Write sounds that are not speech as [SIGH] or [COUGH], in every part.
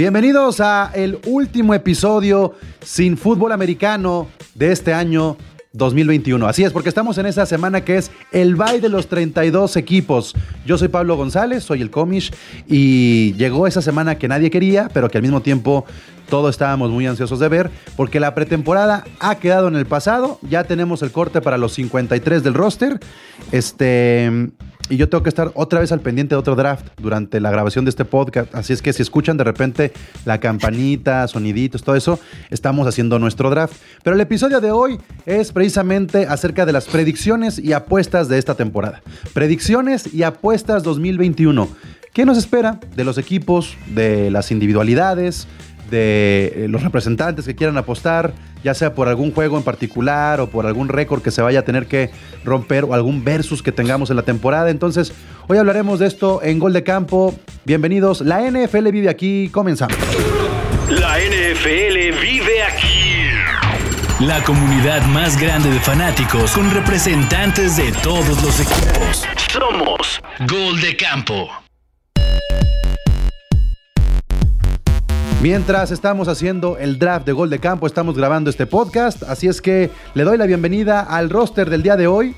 Bienvenidos a el último episodio sin fútbol americano de este año 2021. Así es, porque estamos en esa semana que es el bye de los 32 equipos. Yo soy Pablo González, soy el comish y llegó esa semana que nadie quería, pero que al mismo tiempo todos estábamos muy ansiosos de ver, porque la pretemporada ha quedado en el pasado. Ya tenemos el corte para los 53 del roster. Este y yo tengo que estar otra vez al pendiente de otro draft durante la grabación de este podcast. Así es que si escuchan de repente la campanita, soniditos, todo eso, estamos haciendo nuestro draft. Pero el episodio de hoy es precisamente acerca de las predicciones y apuestas de esta temporada. Predicciones y apuestas 2021. ¿Qué nos espera de los equipos, de las individualidades? De eh, los representantes que quieran apostar, ya sea por algún juego en particular o por algún récord que se vaya a tener que romper o algún versus que tengamos en la temporada. Entonces, hoy hablaremos de esto en Gol de Campo. Bienvenidos. La NFL vive aquí. Comenzamos. La NFL vive aquí. La comunidad más grande de fanáticos con representantes de todos los equipos. Somos Gol de Campo. Mientras estamos haciendo el draft de gol de campo, estamos grabando este podcast, así es que le doy la bienvenida al roster del día de hoy.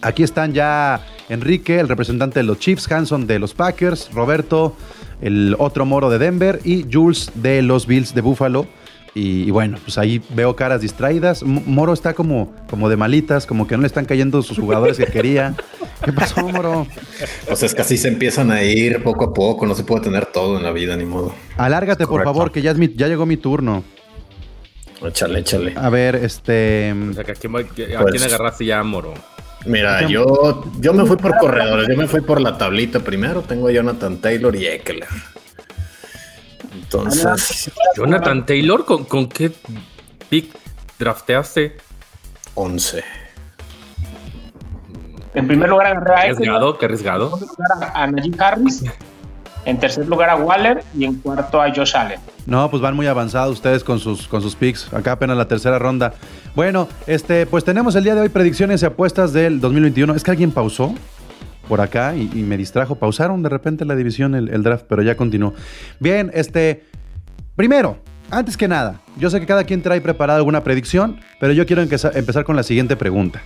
Aquí están ya Enrique, el representante de los Chiefs, Hanson de los Packers, Roberto, el otro moro de Denver y Jules de los Bills de Buffalo. Y, bueno, pues ahí veo caras distraídas. Moro está como, como de malitas, como que no le están cayendo sus jugadores que quería. [LAUGHS] ¿Qué pasó, Moro? Pues es que así se empiezan a ir poco a poco. No se puede tener todo en la vida, ni modo. Alárgate, por favor, que ya, es mi, ya llegó mi turno. Échale, échale. A ver, este. O sea, que aquí, ¿a quién agarraste ya, Moro? Mira, yo, yo me fui por corredores. Yo me fui por la tablita primero. Tengo a Jonathan Taylor y Eckler. Entonces. Jonathan Taylor, ¿con, con qué pick drafteaste? 11. En primer lugar agarré a arriesgado, qué arriesgado. En segundo lugar a Najee Harris. En tercer lugar a Waller y en cuarto a Josh Allen. No, pues van muy avanzados ustedes con sus, con sus picks. Acá apenas la tercera ronda. Bueno, este, pues tenemos el día de hoy predicciones y apuestas del 2021. Es que alguien pausó por acá y, y me distrajo. Pausaron de repente la división, el, el, draft, pero ya continuó. Bien, este. Primero, antes que nada, yo sé que cada quien trae preparada alguna predicción, pero yo quiero empezar con la siguiente pregunta.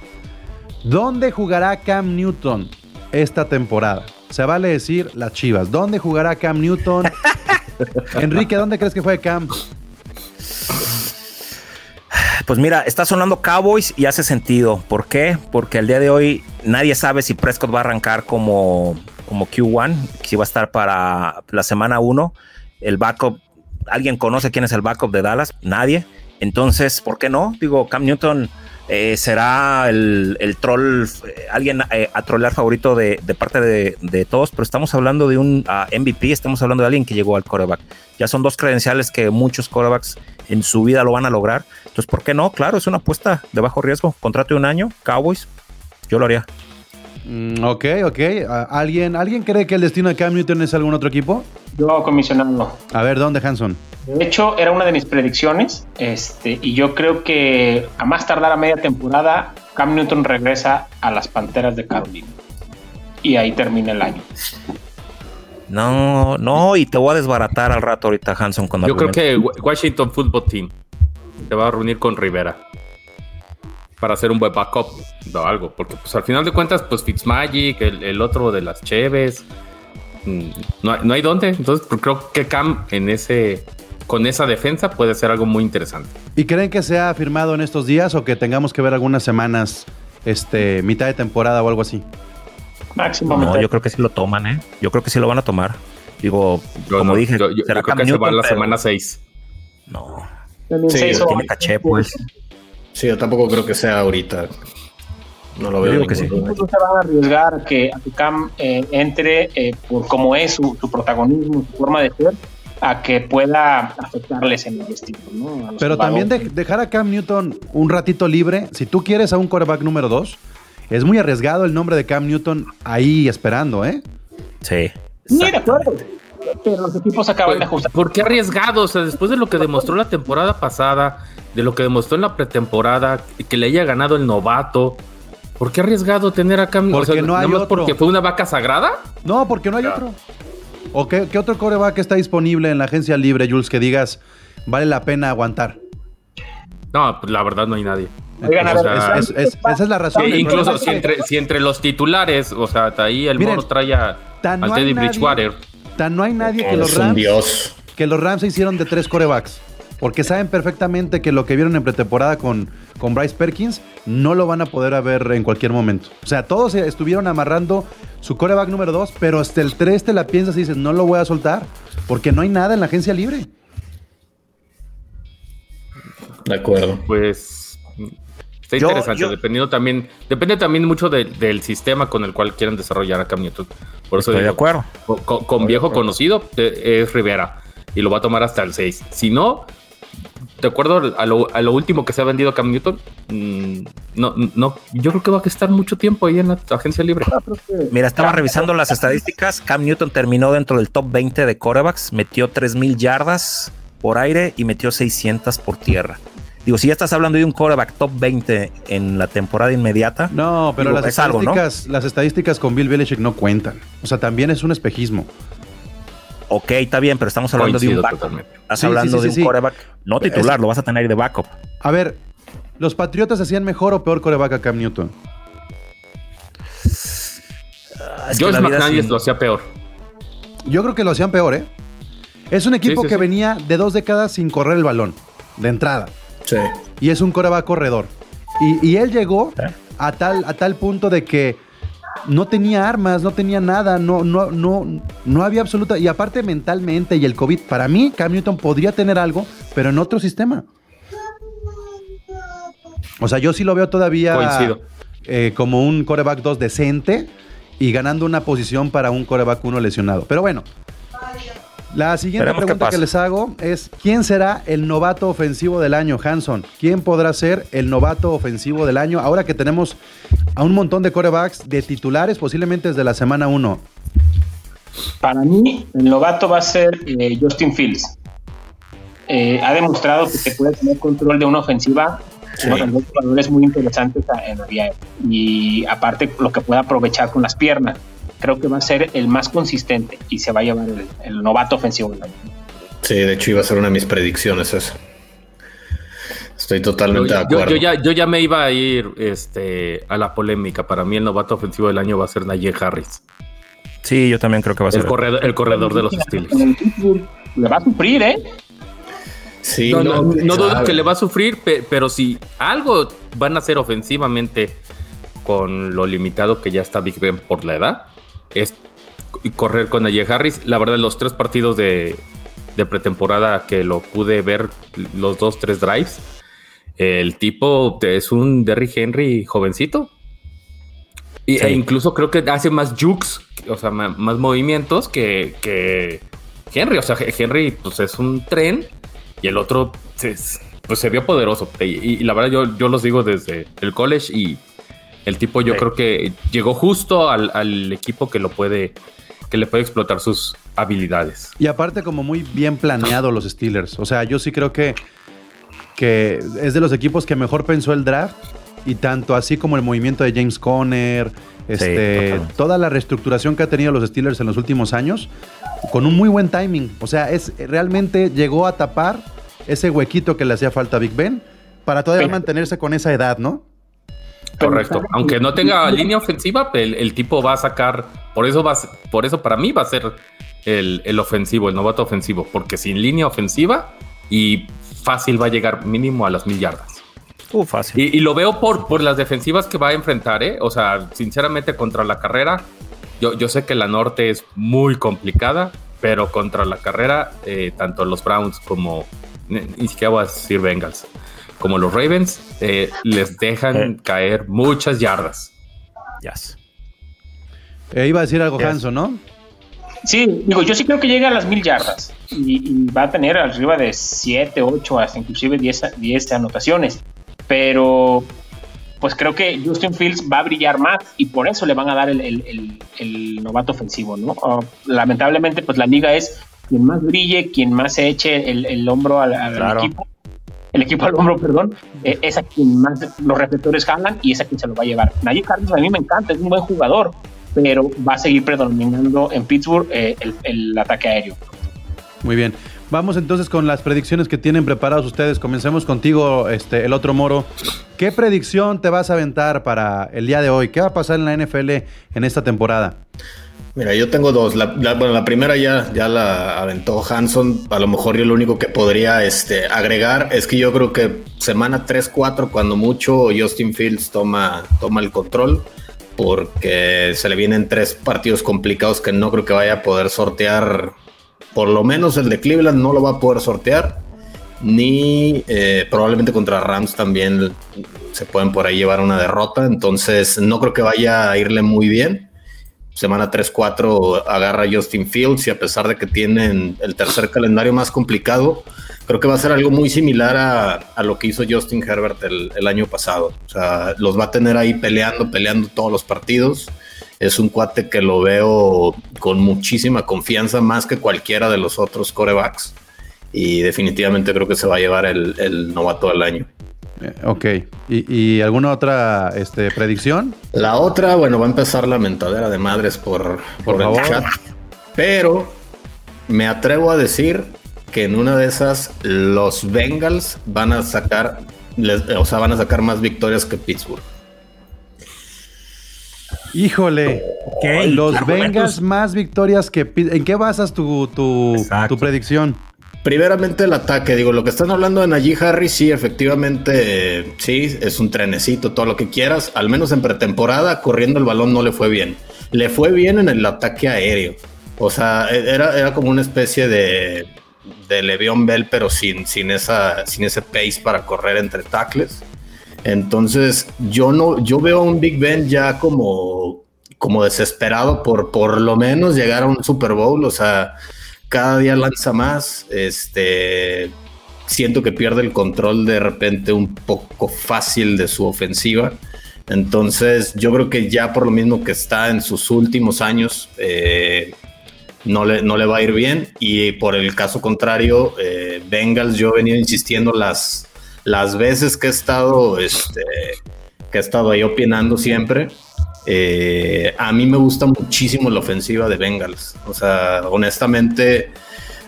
¿Dónde jugará Cam Newton esta temporada? Se vale decir las chivas. ¿Dónde jugará Cam Newton? [LAUGHS] Enrique, ¿dónde crees que fue Cam? Pues mira, está sonando Cowboys y hace sentido. ¿Por qué? Porque el día de hoy nadie sabe si Prescott va a arrancar como, como Q1, si va a estar para la semana 1. El backup, ¿alguien conoce quién es el backup de Dallas? Nadie. Entonces, ¿por qué no? Digo, Cam Newton eh, será el, el troll, eh, alguien eh, a trollar favorito de, de parte de, de, todos, pero estamos hablando de un uh, MVP, estamos hablando de alguien que llegó al coreback. Ya son dos credenciales que muchos corebacks en su vida lo van a lograr. Entonces, ¿por qué no? Claro, es una apuesta de bajo riesgo. Contrato de un año, Cowboys, yo lo haría. Mm, ok, ok. ¿Alguien, ¿Alguien cree que el destino de Cam Newton es algún otro equipo? Yo comisionando. A ver, ¿dónde, Hanson? De hecho, era una de mis predicciones. Este, y yo creo que a más tardar a media temporada, Cam Newton regresa a las Panteras de Carolina. Y ahí termina el año. No, no, y te voy a desbaratar al rato ahorita, Hanson. Cuando yo creo que Washington Football Team se va a reunir con Rivera para hacer un buen backup o algo. Porque pues al final de cuentas, pues Fitzmagic, el, el otro de las Cheves, no hay, no hay dónde. Entonces pues, creo que Cam en ese con esa defensa puede ser algo muy interesante. ¿Y creen que sea firmado en estos días o que tengamos que ver algunas semanas, este, mitad de temporada o algo así? Máximo. No, yo creo que sí lo toman, ¿eh? Yo creo que sí lo van a tomar. Digo, yo como no, dije, yo, yo, será yo creo Cam que se va a la pero- semana 6. No, Sí, Sí, tiene caché, pues. Sí, yo tampoco creo que sea ahorita. No lo veo. digo que sí. lugar. no se van a arriesgar a que, Cam eh, entre eh, por cómo es su, su protagonismo, su forma de ser, a que pueda afectarles en el destino. ¿no? Pero también de- dejar a Cam Newton un ratito libre. Si tú quieres a un quarterback número 2, es muy arriesgado el nombre de Cam Newton ahí esperando, ¿eh? Sí. Sí, de acuerdo. Pero los equipos acaban de ajustar. ¿Por qué arriesgado? O sea, después de lo que demostró la temporada pasada, de lo que demostró en la pretemporada, que le haya ganado el novato, ¿por qué arriesgado tener a Cam? Porque no hay ¿nada más otro. porque fue una vaca sagrada. No, porque no hay otro. ¿O qué, qué otro coreback está disponible en la agencia libre, Jules, que digas vale la pena aguantar? No, pues la verdad no hay nadie. Oigan, a O ver, sea, Es- es- es- esa es la razón. Sí, incluso si entre, si entre los titulares, o sea, ahí el Miren, mono trae a, tan no hay Teddy nadie- Bridgewater. Tan no hay nadie que los Rams dios. que los Rams se hicieron de tres corebacks. Porque saben perfectamente que lo que vieron en pretemporada con, con Bryce Perkins no lo van a poder ver en cualquier momento. O sea, todos se estuvieron amarrando su coreback número dos, pero hasta el 3 te la piensas y dices, no lo voy a soltar. Porque no hay nada en la agencia libre. De acuerdo. Pues está Yo- interesante, yo- dependiendo también, depende también mucho de- del sistema con el cual quieran desarrollar a Cam Newton. Por eso Estoy de acuerdo. Con, viejo conocido eh, es Rivera y lo va a tomar hasta el 6. Si no, de acuerdo a lo, a lo último que se ha vendido Cam Newton, mm, no, no, yo creo que va a estar mucho tiempo ahí en la agencia libre. Mira, estaba revisando las estadísticas. Cam Newton terminó dentro del top 20 de corebacks, metió 3000 yardas por aire y metió 600 por tierra. Digo, si ya estás hablando de un coreback top 20 en la temporada inmediata, No, pero Digo, las, es algo, ¿no? estadísticas, las estadísticas con Bill Belichick no cuentan. O sea, también es un espejismo. ok, está bien, pero estamos hablando de un backup. totalmente. Estás Sí, hablando sí, sí, de un coreback no titular, lo vas a tener de backup. A ver, ¿los Patriotas hacían mejor o peor coreback a Cam Newton? McDaniels sin- lo hacía peor. Yo creo que lo hacían peor, ¿eh? Es un equipo sí, que sí. venía de dos décadas sin correr el balón, de entrada. Sí. Y es un coreback corredor. Y, y él llegó ¿Eh? a tal, a tal punto de que no tenía armas, no tenía nada, no, no, no, no había absoluta. Y aparte mentalmente y el COVID, para mí, Cam Newton podría tener algo, pero en otro sistema. O sea, yo sí lo veo todavía eh, como un coreback 2 decente y ganando una posición para un coreback 1 lesionado. Pero bueno, la siguiente pregunta que les hago es: ¿quién será el novato ofensivo del año, Hanson? ¿Quién podrá ser el novato ofensivo del año ahora que tenemos a un montón de corebacks de titulares, posiblemente desde la semana 1? Para mí, el novato va a ser eh, Justin Fields. Eh, ha demostrado que se puede tener control de una ofensiva Sí. con dos jugadores muy interesantes en la. Y aparte, lo que puede aprovechar con las piernas. Creo que va a ser el más consistente y se va a llevar el, el novato ofensivo del año. Sí, de hecho iba a ser una de mis predicciones eso. Estoy totalmente Yo, de acuerdo. yo ya, yo ya me iba a ir este, a la polémica. Para mí el novato ofensivo del año va a ser Najee Harris, Sí, yo también creo que va a ser. el corredor, el corredor de los Steelers. Le va a sufrir, ¿eh? Sí, No, no, quién no dudo que le va a sufrir, pe- pero si algo van a hacer ofensivamente con lo limitado que ya está Big Ben por la edad, es correr con Najee Harris. La verdad, los tres partidos de, de pretemporada que lo pude ver, los dos, tres drives, el tipo es un Derrick Henry jovencito. Y, Sí. E incluso creo que hace más jukes, o sea, más, movimientos que, que Henry. O sea, Henry pues es un tren y el otro se, pues, se vio poderoso. Y, y la verdad yo, yo los digo desde el college y el tipo yo Sí. creo que llegó justo al, al equipo que lo puede, que le puede explotar sus habilidades. Y aparte, como muy bien planeado los Steelers. O sea, yo sí creo que, que es de los equipos que mejor pensó el draft. Y tanto así como el movimiento de James Conner, este, toda la reestructuración que ha tenido los Steelers en los últimos años, con un muy buen timing. O sea, es realmente llegó a tapar ese huequito que le hacía falta a Big Ben para todavía Sí. mantenerse con esa edad, ¿no? Correcto. Aunque no tenga línea ofensiva, el, el tipo va a sacar. Por eso va a por eso para mí va a ser el, el ofensivo, el novato ofensivo. Porque sin línea ofensiva y fácil va a llegar mínimo a las mil yardas. Uh, fácil. Y, y lo veo por, por las defensivas que va a enfrentar, ¿eh? O sea, sinceramente, contra la carrera, yo, yo sé que la norte es muy complicada, pero contra la carrera, eh, tanto los Browns como, ni, ni siquiera voy a decir Bengals, como los Ravens, eh, les dejan Eh. caer muchas yardas. Yes. Eh, iba a decir algo Yes. Hanson, ¿no? Sí, digo, yo sí creo que llega a las mil yardas y, y va a tener arriba de 7, 8, hasta inclusive 10, a- 10 anotaciones. Pero pues creo que Justin Fields va a brillar más y por eso le van a dar el, el- el- el novato ofensivo, ¿no? Ah, lamentablemente, pues la liga es quien más brille, quien más se eche el, el hombro al, al Claro. equipo. El equipo al hombro, perdón, eh, es a quien más los reflectores jalan y es a quien se lo va a llevar. Najee Harris a mí me encanta, es un buen jugador, pero va a seguir predominando en Pittsburgh eh, el, el ataque aéreo. Muy bien. Vamos entonces con las predicciones que tienen preparados ustedes. Comencemos contigo, este, el otro moro. ¿Qué predicción te vas a aventar para el día de hoy? ¿Qué va a pasar en la NFL en esta temporada? Mira, yo tengo dos. La, bueno, la primera ya, ya la aventó Hanson. A lo mejor yo lo único que podría este, agregar es que yo creo que semana 3-4, cuando mucho, Justin Fields toma, toma el control, porque se le vienen tres partidos complicados que no creo que vaya a poder sortear. Por lo menos el de Cleveland no lo va a poder sortear. Ni eh, probablemente contra Rams también se pueden por ahí llevar una derrota. Entonces no creo que vaya a irle muy bien semana 3-4 agarra Justin Fields y a pesar de que tienen el tercer calendario más complicado, creo que va a ser algo muy similar a, a lo que hizo Justin Herbert el, el año pasado. O sea, los va a tener ahí peleando, peleando todos los partidos. Es un cuate que lo veo con muchísima confianza, más que cualquiera de los otros corebacks. Y definitivamente creo que se va a llevar el, el novato del año. Eh, ok. ¿Y, y alguna otra este, predicción? La otra, bueno, va a empezar la mentadera de madres por, Por por, favor. el chat. Pero me atrevo a decir que en una de esas los Bengals van a sacar, les- o sea, van a sacar más victorias que Pittsburgh. Híjole. Ok, Los. Bengals más victorias que... Pi- ¿En qué basas tu, tu, Exacto. tu predicción? Primeramente el ataque, digo, lo que están hablando de Najee Harris, sí, efectivamente, sí, es un trenecito, todo lo que quieras. Al menos en pretemporada, corriendo el balón no le fue bien. Le fue bien en el ataque aéreo. O sea, e- era, era como una especie de, de Bell, pero sin, sin, esa, sin ese pace para correr entre tackles. Entonces, yo no, yo veo a un Big Ben ya como, como desesperado por por lo menos llegar a un Super Bowl. O sea, cada día lanza más. Este siento que pierde el control de repente un poco fácil de su ofensiva. Entonces, yo creo que ya por lo mismo que está en sus últimos años, eh, no, le, no le va a ir bien. Y por el caso contrario, eh, Bengals, yo he venido insistiendo las, las veces que he estado, este, que he estado ahí opinando siempre. Eh, a mí me gusta muchísimo la ofensiva de Bengals. O sea, honestamente,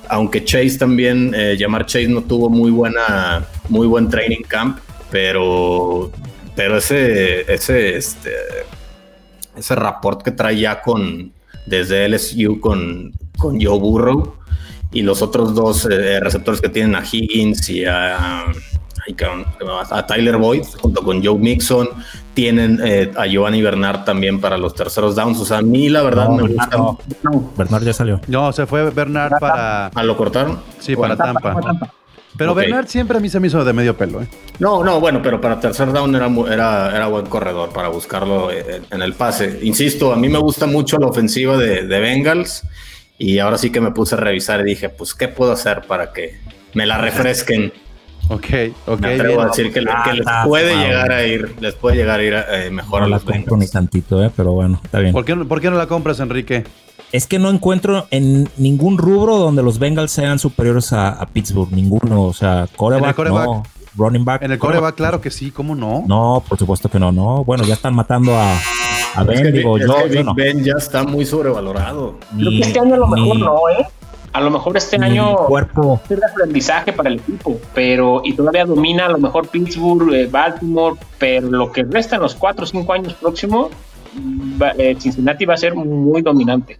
aunque Chase también, eh, llamar Chase no tuvo muy buena, muy buen training camp, pero, pero ese, ese, este, ese rapport que trae ya con, desde LSU con, con Joe Burrow y los otros dos eh, receptores que tienen a Higgins y a, cabrón, a Tyler Boyd junto con Joe Mixon, tienen eh, a Giovanni Bernard también para los terceros downs. O sea, a mí la verdad No, me Bernard gusta. no. Bernard ya salió. No, se fue Bernard para... ¿Ah, lo cortaron? Sí, para Tampa. Pero. Bernard siempre a mí se me hizo de medio pelo, ¿eh? No, no, bueno, pero para tercer down era, era, era buen corredor para buscarlo en, en el pase. Insisto, a mí me gusta mucho la ofensiva de, de Bengals y ahora sí que me puse a revisar y dije, pues, ¿qué puedo hacer para que me la refresquen? Ok, ok. me atrevo bien. a decir que, le- que les Ah, puede wow. llegar a ir, les puede llegar a ir eh, mejor No a la los compro ni tantito, eh, pero bueno, está bien. ¿Por qué, no- por qué no la compras, Enrique? Es que no encuentro en ningún rubro donde los Bengals sean superiores a, a Pittsburgh. Ninguno. O sea, coreback, quarterback. no. Running back. En el core va claro que sí, ¿cómo no? No, por supuesto que no. No, bueno, ya están matando a, a Es Ben. que, digo, es yo, que yo Big no. Ben ya está muy sobrevalorado. Creo que este año a lo mejor ni- no, ¿eh? A lo mejor este año cuerpo. es de aprendizaje para el equipo, pero y todavía domina a lo mejor Pittsburgh, eh, Baltimore, pero lo que resta en los 4 o 5 años próximos, eh, Cincinnati va a ser muy dominante.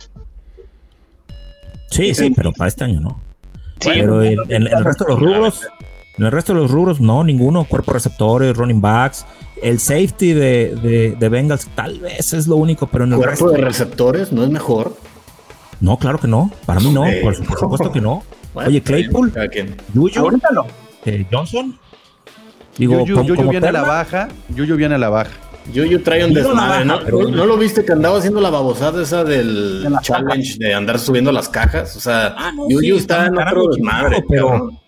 Sí, sí, pero para este año no. Sí, pero en, en- en el resto de los rubros, en [LAUGHS] el resto de los rubros, no, ninguno. Cuerpo receptores, running backs. El safety de, de, de Bengals tal vez es lo único, pero en el Cuerpo resto. de receptores no es mejor. No, claro que no. Para mí no. Por, por supuesto que no. [LAUGHS] Bueno, Oye, Claypool, no. eh, Johnson. Digo, Yuyu, Yuyu viene a la baja. Yuyu viene a la baja. Yuyu trae un desmadre, ¿no? pero- ¿No, lo viste que andaba haciendo la babosada esa del De challenge de andar subiendo las cajas? O sea, Ah, no, Yuyu sí, está en otro desmadre, pero- cabrón.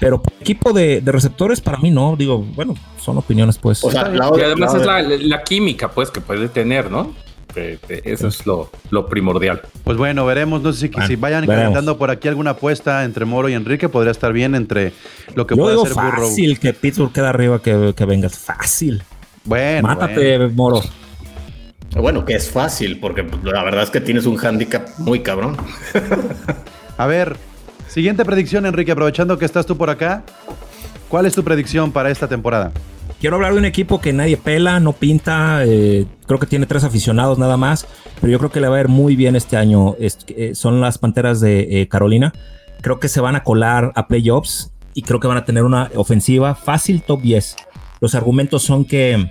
Pero equipo de, de receptores, para mí no. Digo, bueno, son opiniones, pues. O sea, la Y otra- además la es la química, pues, que puede tener, ¿no? Que- que Eso es lo, lo primordial. Pues bueno, veremos. No sé si, Bueno, si vayan calentando por aquí alguna apuesta entre Moro y Enrique. Podría estar bien entre lo que Yo puede digo hacer Burrow. fácil que Pittsburgh queda arriba que, que vengas. Fácil. Bueno, Mátate, bueno. Moro. Bueno, que es fácil, porque pues, la verdad es que tienes un handicap muy cabrón. [LAUGHS] A ver, siguiente predicción, Enrique, aprovechando que estás tú por acá. ¿Cuál es tu predicción para esta temporada? Quiero hablar de un equipo que nadie pela, no pinta. eh, creo que tiene tres aficionados nada más. Pero yo creo que le va a ir muy bien este año. Eh, son las panteras de eh, Carolina. Creo que se van a colar a playoffs y creo que van a tener una ofensiva fácil top 10. Los argumentos son que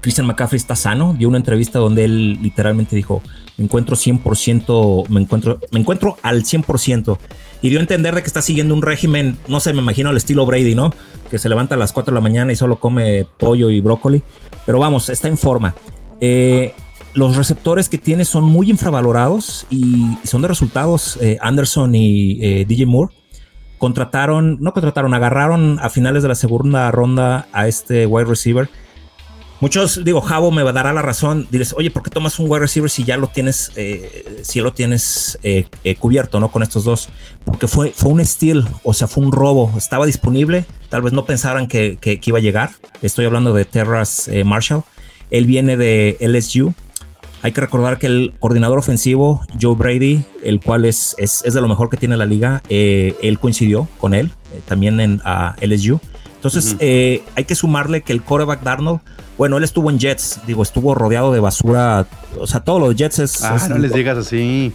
Christian McCaffrey está sano. Dio una entrevista donde él literalmente dijo: Me encuentro 100%, me encuentro, me encuentro al 100%. Y dio a entender de que está siguiendo un régimen, no sé, me imagino al estilo Brady, ¿no? Que se levanta a las 4 de la mañana y solo come pollo y brócoli. Pero vamos, está en forma. Eh, los receptores que tiene son muy infravalorados y son de resultados. eh, Anderson y eh, DJ Moore contrataron, no contrataron, agarraron a finales de la segunda ronda a este wide receiver. Muchos, digo, Javo me dará la razón. Diles, oye, ¿por qué tomas un wide receiver si ya lo tienes, eh, si lo tienes eh, eh, cubierto, no? Con estos dos. Porque fue, fue un steal, o sea, fue un robo. Estaba disponible. Tal vez no pensaran que, que- que iba a llegar. Estoy hablando de Terras eh, Marshall. Él viene de LSU. Hay que recordar que el coordinador ofensivo, Joe Brady, el cual es, es, es de lo mejor que tiene la liga, eh, él coincidió con él eh, también en LSU. Entonces, eh, hay que sumarle que el quarterback Darnold, bueno, él estuvo en Jets, digo, estuvo rodeado de basura. O sea, todos los Jets es, Ah, es, no les digas así.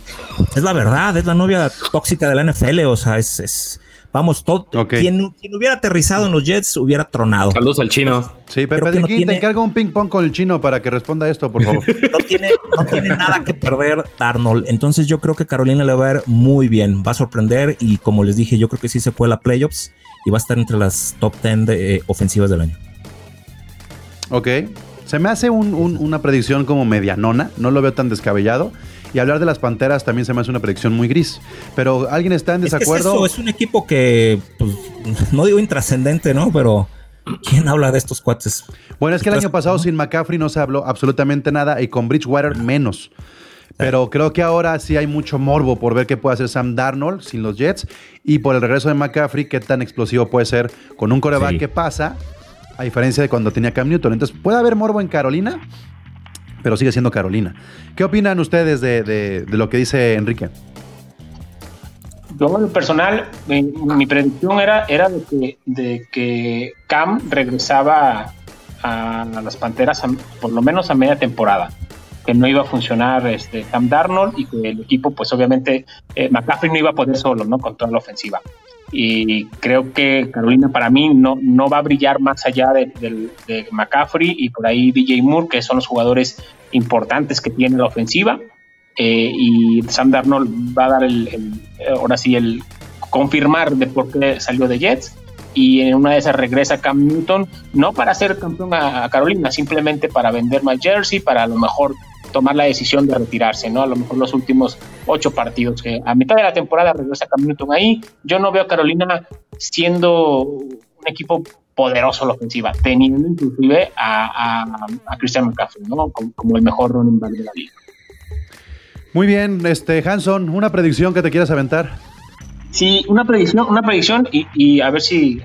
es la verdad, es la novia tóxica de la NFL. O sea, es, es vamos, todo. Ok. Quien, quien hubiera aterrizado en los Jets hubiera tronado. Saludos al chino. Sí, Pepe que no Diquín, te tiene- encargo un ping pong con el chino para que responda esto, por favor. [LAUGHS] no tiene, no tiene nada que perder Darnold. Entonces yo creo que Carolina le va a ver muy bien. Va a sorprender y como les dije, yo creo que sí se cuela a playoffs y va a estar entre las top 10 de, eh, ofensivas del año. Ok. Se me hace un- un- una predicción como medianona, no lo veo tan descabellado. Y hablar de las panteras también se me hace una predicción muy gris. Pero ¿alguien está en Es, que es desacuerdo? eso, es un equipo que, pues, no digo intrascendente, ¿no? Pero ¿quién habla de estos cuates? Bueno, es que el Pues, año pasado ¿no? sin McCaffrey no se habló absolutamente nada y con Bridgewater menos. Pero creo que ahora sí hay mucho morbo por ver qué puede hacer Sam Darnold sin los Jets y por el regreso de McCaffrey, qué tan explosivo puede ser con un coreback Sí. que pasa, a diferencia de cuando tenía Cam Newton. Entonces, ¿puede haber morbo en Carolina? Pero sigue siendo Carolina. ¿Qué opinan ustedes de, de- de lo que dice Enrique? Yo en lo personal, mi, mi predicción era, de, que, Cam regresaba a, las Panteras por lo menos a media temporada. Que no iba a funcionar este, Cam Darnold y que el equipo, pues obviamente, eh, McCaffrey no iba a poder solo, ¿no? Con toda la ofensiva. Y creo que Carolina para mí no, no va a brillar más allá de, McCaffrey y por ahí DJ Moore, que son los jugadores importantes que tiene la ofensiva. Eh, y Sam Darnold va a dar el, ahora sí el confirmar de por qué salió de Jets y en una de esas regresa Cam Newton no para ser campeón a, a Carolina simplemente para vender más jersey para a lo mejor tomar la decisión de retirarse no a lo mejor los últimos ocho partidos que a mitad de la temporada regresa Cam Newton ahí yo no veo a Carolina siendo un equipo poderoso en la ofensiva teniendo inclusive a, a, a Christian McCaffrey no como, como el mejor running back de la liga Muy bien, este Hanson, una predicción que te quieras aventar. Sí, una predicción, una predicción y, y a ver si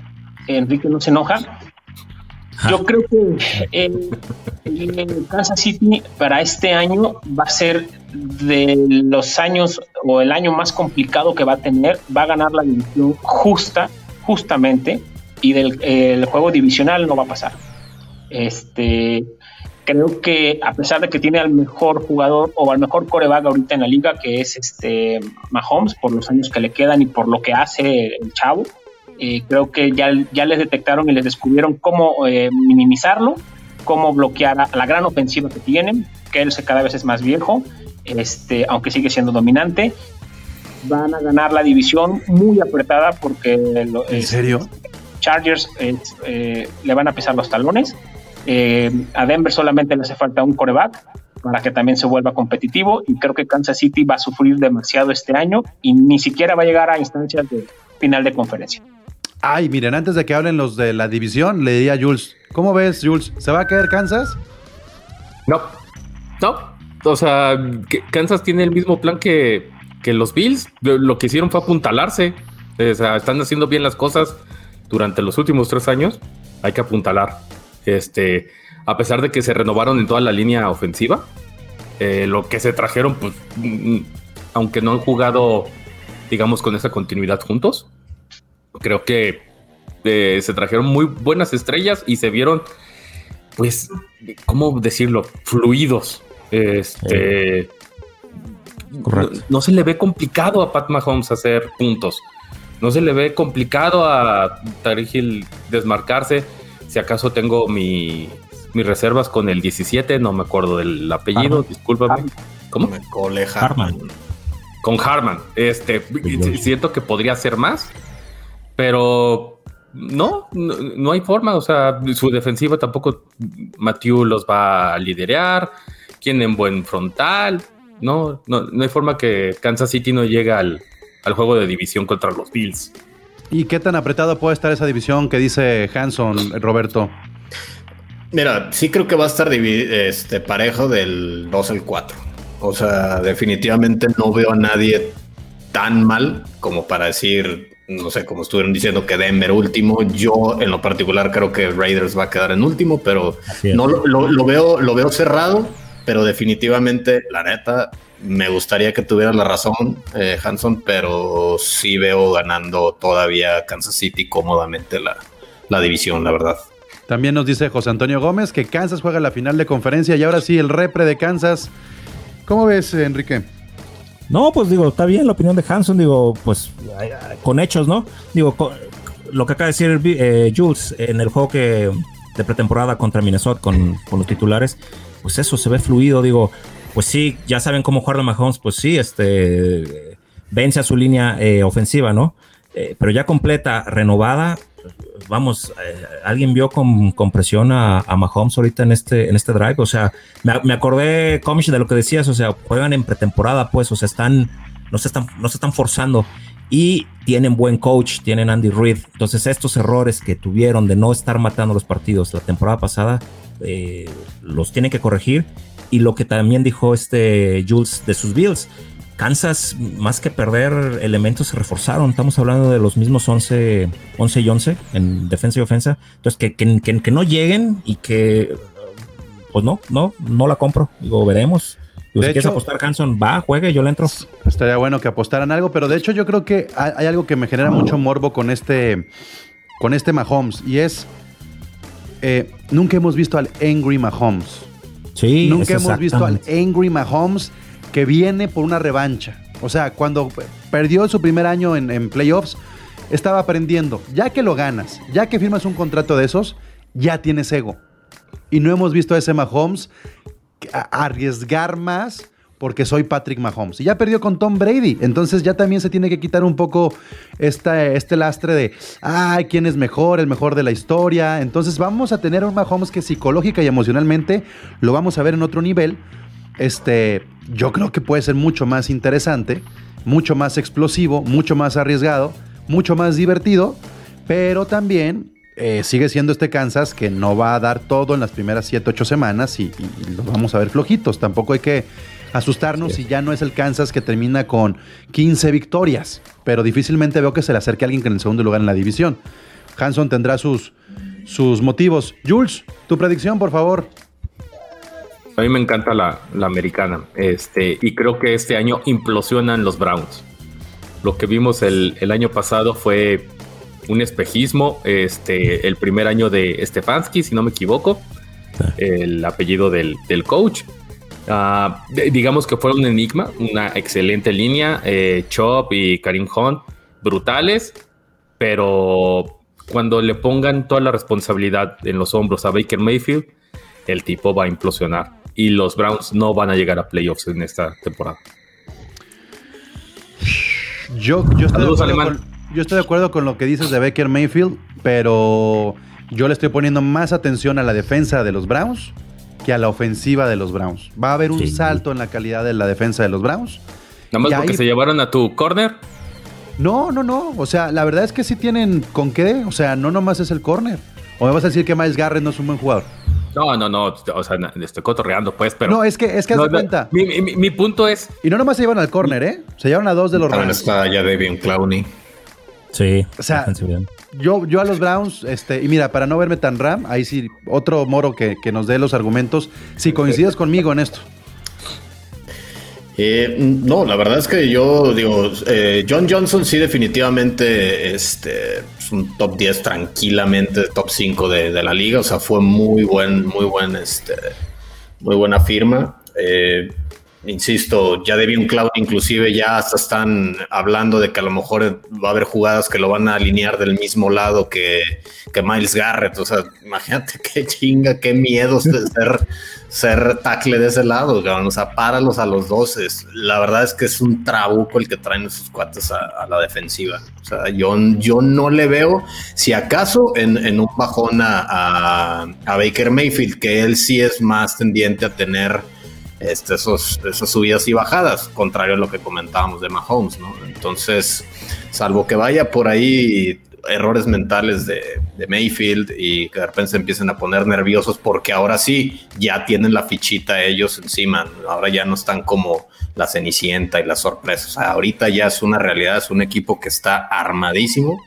Enrique no se enoja. Yo creo que el, el Kansas City para este año va a ser de los años o el año más complicado que va a tener. Va a ganar la división justa, justamente, y del el juego divisional no va a pasar. Este, creo que a pesar de que tiene al mejor jugador o al mejor coreback ahorita en la liga, que es este Mahomes, por los años que le quedan y por lo que hace el chavo, eh, creo que ya, ya les detectaron y les descubrieron cómo eh, minimizarlo, cómo bloquear a la gran ofensiva que tienen, que él se cada vez es más viejo, este, aunque sigue siendo dominante. Van a ganar la división muy apretada porque lo- ¿En es- serio? Chargers eh, le van a pesar los talones. A Denver solamente le hace falta un coreback para que también se vuelva competitivo y creo que Kansas City va a sufrir demasiado este año y ni siquiera va a llegar a instancias de final de conferencia. Ay, miren, antes de que hablen los de la división, le diría a Jules, ¿cómo ves, Jules? ¿Se va a caer Kansas? No, no. O sea, Kansas tiene el mismo plan que, que los Bills. Lo que hicieron fue apuntalarse. O sea, están haciendo bien las cosas durante los últimos tres años. Hay que apuntalar. Este, a pesar de que se renovaron en toda la línea ofensiva, Eh, lo que se trajeron, pues, mm, aunque no han jugado, digamos, con esa continuidad juntos, creo que eh, se trajeron muy buenas estrellas y se vieron, pues, ¿cómo decirlo? Fluidos. Este. No, no se le ve complicado a Pat Mahomes hacer puntos. No se le ve complicado a Hill desmarcarse. Si acaso tengo mi, mis reservas con el 17, no me acuerdo del apellido, discúlpame. ¿Cómo? Cole Harman. Con Harman. Este, siento que podría ser más, pero no, no, no hay forma. O sea, su defensiva tampoco Matthew los va a liderar. Tienen buen frontal. No, no, no hay forma que Kansas City no llegue al, al juego de división contra los Bills. ¿Y qué tan apretado puede estar esa división que dice Hanson, Roberto? Mira, sí creo que va a estar este, parejo del 2 al 4. O sea, definitivamente no veo a nadie tan mal como para decir, no sé, como estuvieron diciendo que Denver último. Yo en lo particular creo que Raiders va a quedar en último, pero no lo, lo- lo veo, lo veo cerrado, pero definitivamente, la neta, me gustaría que tuviera la razón, eh, Hanson, pero sí veo ganando todavía Kansas City cómodamente la, la división, la verdad. También nos dice José Antonio Gómez que Kansas juega la final de conferencia y ahora sí el repre de Kansas. ¿Cómo ves, Enrique? No, pues digo, está bien la opinión de Hanson, digo, pues con hechos, ¿no? Digo, lo que acaba de decir eh, Jules en el juego que de pretemporada contra Minnesota con, los titulares, pues eso se ve fluido, digo, pues sí, ya saben cómo jugar de Mahomes, pues sí, este vence a su línea eh, ofensiva, ¿no? Eh, pero ya completa, renovada, vamos, eh, alguien vio con, con presión a, a Mahomes ahorita en este, en este drive. O sea, me, acordé, Comish, de lo que decías. O sea, juegan en pretemporada, pues, o sea, están, no se están, no se están forzando. Y tienen buen coach, tienen Andy Reid. Entonces, estos errores que tuvieron de no estar matando los partidos la temporada pasada, eh, los tienen que corregir. Y lo que también dijo este Jules de sus Bills, Kansas, más que perder elementos, se reforzaron. Estamos hablando de los mismos 11, 11 y 11 en defensa y ofensa. Entonces, que, que, que- que no lleguen y que, pues no, no, no la compro. Digo, veremos. Digo, De si quieres apostar, Hanson, va, juegue, yo le entro. Estaría bueno que apostaran algo, pero de hecho yo creo que hay, algo que me genera mucho morbo con este, con este Mahomes y es eh, nunca hemos visto al Angry Mahomes. Sí, Nunca hemos visto al. Angry Mahomes que viene por una revancha. O sea, cuando perdió su primer año en, playoffs, estaba aprendiendo. Ya que lo ganas, ya que firmas un contrato de esos, ya tienes ego. Y no hemos visto a ese Mahomes arriesgar más porque soy Patrick Mahomes. Y ya perdió con Tom Brady. Entonces ya también se tiene que quitar un poco esta, este lastre de, ay, ¿quién es mejor? El mejor de la historia. Entonces vamos a tener un Mahomes que psicológica y emocionalmente lo vamos a ver en otro nivel. Este, yo creo que puede ser mucho más interesante, mucho más explosivo, mucho más arriesgado, mucho más divertido, pero también eh, sigue siendo este Kansas que no va a dar todo en las primeras 7, 8 semanas y, los vamos a ver flojitos. Tampoco hay que asustarnos si ya no es el Kansas que termina con 15 victorias, pero difícilmente veo que se le acerque a alguien que en el segundo lugar en la división. Hanson tendrá sus, sus motivos. Jules, tu predicción, por favor. A mí me encanta la, la americana. Este, y creo que este año implosionan los Browns. Lo que vimos el, el año pasado fue un espejismo. Este, el primer año de Stefanski, si no me equivoco, el apellido del, del coach. Ah, digamos que fue un enigma, una excelente línea. Eh, Chop y Karim Hunt, brutales, pero cuando le pongan toda la responsabilidad en los hombros a Baker Mayfield, el tipo va a implosionar y los Browns no van a llegar a playoffs en esta temporada. Yo, yo, estoy de Saludos, con, yo estoy de acuerdo con lo que dices de Baker Mayfield, pero yo le estoy poniendo más atención a la defensa de los Browns que a la ofensiva de los Browns. Va a haber un Sí. salto en la calidad de la defensa de los Browns. Nada más Y porque ahí- se llevaron a tu corner. No, no, no. O sea, la verdad es que sí tienen con qué. O sea, no nomás es el corner. O me vas a decir que Miles Garrett no es un buen jugador. No, no, no. O sea, estoy cotorreando, pues, pero. no, es que, es que haz de no, cuenta. Mi, mi- mi punto es. Y no nomás se llevan al corner, ¿eh? Se llevan a dos de los Rams. está ya David Clowney. Sí, O sea. Yo, yo a los Browns, este, y mira, para no verme tan ram, ahí sí, otro moro que, que nos dé los argumentos. Si coincides conmigo en esto. Eh, no, la verdad es que yo digo, eh, John Johnson sí definitivamente este, un top 10 tranquilamente, top 5 de, de la liga, o sea, fue muy buen, muy buen, este, muy buena firma. Eh, insisto, ya un Cloud inclusive ya hasta están hablando de que a lo mejor va a haber jugadas que lo van a alinear del mismo lado que, que Miles Garrett. O sea, imagínate [LAUGHS] qué chinga, qué miedo ser, [LAUGHS] ser tackle de ese lado. O sea, páralos a los dos. la verdad es que es un trabuco el que traen esos cuates a, la defensiva. O sea, yo, yo no le veo, si acaso, en, en un bajón a, a Baker Mayfield, que él sí es más tendiente a tener este, esos, esas subidas y bajadas, contrario a lo que comentábamos de Mahomes, ¿no? Entonces, salvo que vaya por ahí errores mentales de, Mayfield y que de repente se empiecen a poner nerviosos porque ahora sí ya tienen la fichita ellos encima, ahora ya no están como la cenicienta y las sorpresas, ahorita ya es una realidad, es un equipo que está armadísimo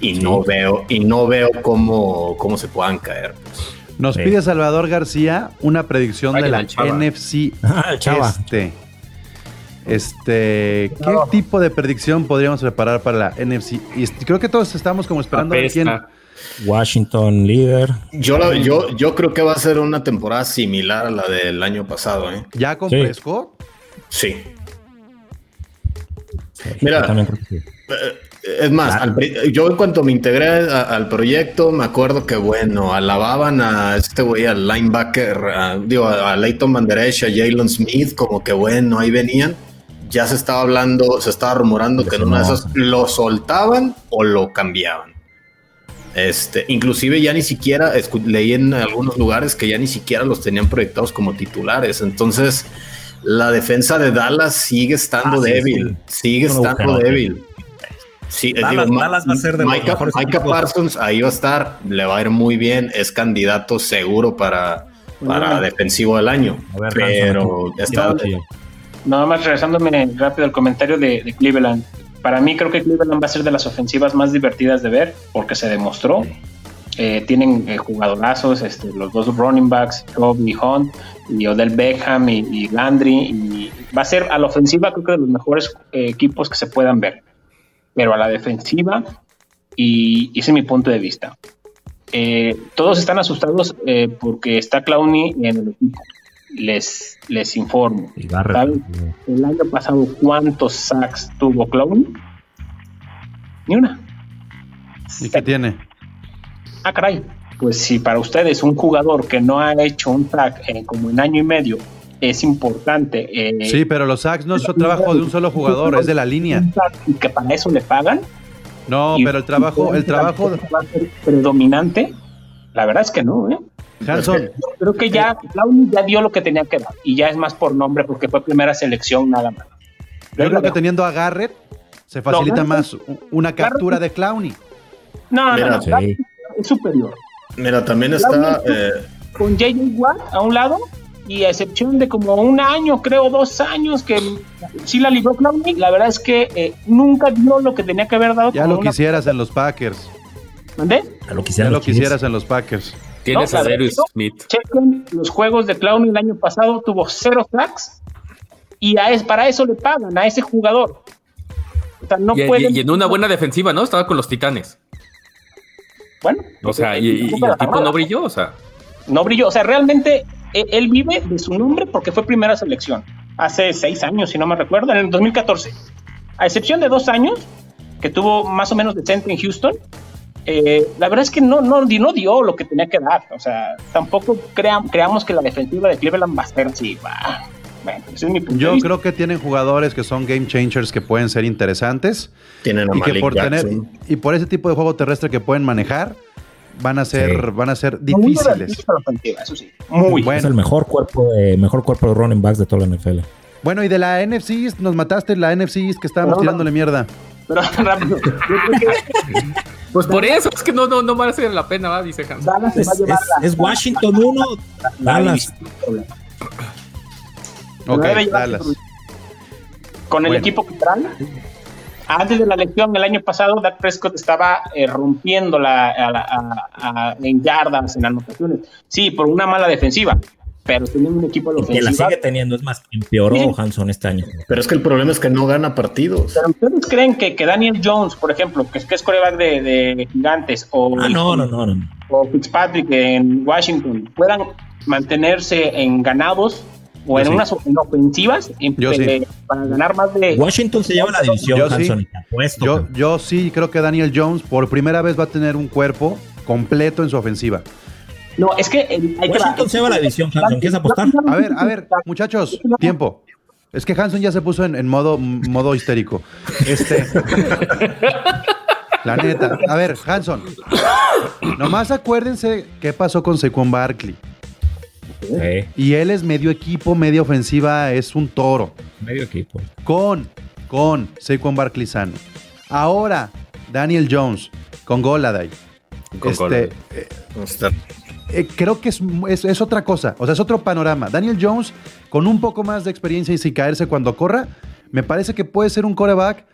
y no veo y no veo cómo, cómo se puedan caer. Pues. Nos pide Salvador García una predicción de la NFC [LAUGHS] ah, Este. Este, ¿qué tipo de predicción podríamos preparar para la NFC? creo que todos estamos como esperando a quién. Washington líder. Yo, yo, yo creo que va a ser una temporada similar a la del año pasado. ¿eh? ¿Ya con sí. Sí. Mira, es más, yo en cuanto me integré al proyecto, me acuerdo que, bueno, alababan a este güey, al linebacker, digo, a Leighton Banderesh, a Jalen Smith, como que, bueno, ahí venían. Ya se estaba hablando, se estaba rumorando que en una de esas lo soltaban o lo cambiaban. Este, inclusive ya ni siquiera leí en algunos lugares que ya ni siquiera los tenían proyectados como titulares. Entonces, la defensa de Dallas sigue estando ah, débil, sigue estando débil. Sí, Dallas, va a ser de Micah, Parsons ahí va a estar, le va a ir muy bien, es candidato seguro para, para defensivo del año. pero está. Nada más regresándome rápido al comentario de, Cleveland. Para mí creo que Cleveland va a ser de las ofensivas más divertidas de ver porque se demostró. Eh, tienen eh, jugadorazos, este, los dos running backs, Robbie Hunt y Odell Beckham y, Landry. Y va a ser a la ofensiva creo que de los mejores eh, equipos que se puedan ver pero a la defensiva, y ese es mi punto de vista. Eh, todos están asustados eh, porque está Clowney en el equipo. Les, les informo. El año pasado, ¿cuántos sacks tuvo Clowney? Ni una. ¿Y qué tiene? Ah, caray. Pues si para ustedes un jugador que no ha hecho un sack en como un año y medio es importante. Eh, sí, pero los sacks no es trabajo de un solo jugador, es de la línea. Y que para eso le pagan. No, pero el trabajo, el trabajo predominante, la verdad es que no, ¿eh? Hanson. Creo que ya Clowney ya dio lo que tenía que dar y ya es más por nombre porque fue primera selección nada más. Yo creo que teniendo a Garrett se facilita más una captura de Clowney. No, no, no, es superior. Mira, también está eh, con JJ Watt a un lado y a excepción de como un año, creo dos años que sí la libró Clowney, la verdad es que eh, nunca dio lo que tenía que haber dado. Ya lo quisieras en los Packers. ¿Mandé? Ya lo, quisieras en los Packers. Tienes a Darius Smith. Chequen los juegos de Clowney el año pasado, tuvo cero sacks y a es, para eso le pagan a ese jugador. O sea, no y, pueden, y, en una buena defensiva, ¿no? Estaba con los Titanes. Bueno. O sea, y, y el tipo no brilló, o sea. No brilló, o sea, realmente él vive de su nombre porque fue primera selección hace seis años, si no me recuerdo, en el 2014. A excepción de dos años, que tuvo más o menos decente en Houston, eh, la verdad es que no, no, no dio lo que tenía que dar. O sea, tampoco creamos que la defensiva de Cleveland va a ser así. Bueno, es mi punto Yo creo que tienen jugadores que son game changers que pueden ser interesantes. Tienen a y que por tener Y por ese tipo de juego terrestre que pueden manejar, van a ser, van a ser difíciles. Muy bueno. Es el mejor cuerpo de, mejor cuerpo de running backs de toda la NFL. Bueno, y de la NFC nos mataste la NFC que estábamos tirándole mierda. Pero rápido. [LAUGHS] pues por eso es que no, no, no va a ser la pena, ¿va? dice Hans. Es, Washington 1, Dallas. Ok, Dallas. Con el equipo que trae, antes de la elección el año pasado, Dak Prescott estaba eh, rompiendo la, en yardas, en anotaciones. Sí, por una mala defensiva. pero tienen un equipo a la Y que la sigue teniendo, es más, empeoró Sí. Hanson este año. Pero es que el problema es que no gana partidos. Pero ustedes creen que, que Daniel Jones, por ejemplo, que es, que es coreback de, de gigantes, o, Ah, no, no, no, no. o Fitzpatrick en Washington, puedan mantenerse en ganados o Yo en sí. unas en ofensivas en- Yo sí. eh, para ganar más de Washington se lleva la división, Yo. Hanson, apuesto. Yo, yo sí creo que Daniel Jones por primera vez va a tener un cuerpo completo en su ofensiva. No, es que eh, hay que Washington se lleva la división, Hanson. ¿Quieres apostar? A ver, a ver, muchachos, tiempo. Es que Hanson ya se puso en, en modo, modo histérico. Este. La neta. A ver, Hanson. Nomás acuérdense qué pasó con Saquon Barkley. Y él es medio equipo, media ofensiva, es un toro. medio equipo. Con, con Saquon Barkley sano. Ahora, Daniel Jones con Goladay. Con Este, Goladay. eh, eh, creo que es, es- es otra cosa, o sea, es otro panorama. Daniel Jones, con un poco más de experiencia y sin caerse cuando corra, me parece que puede ser un coreback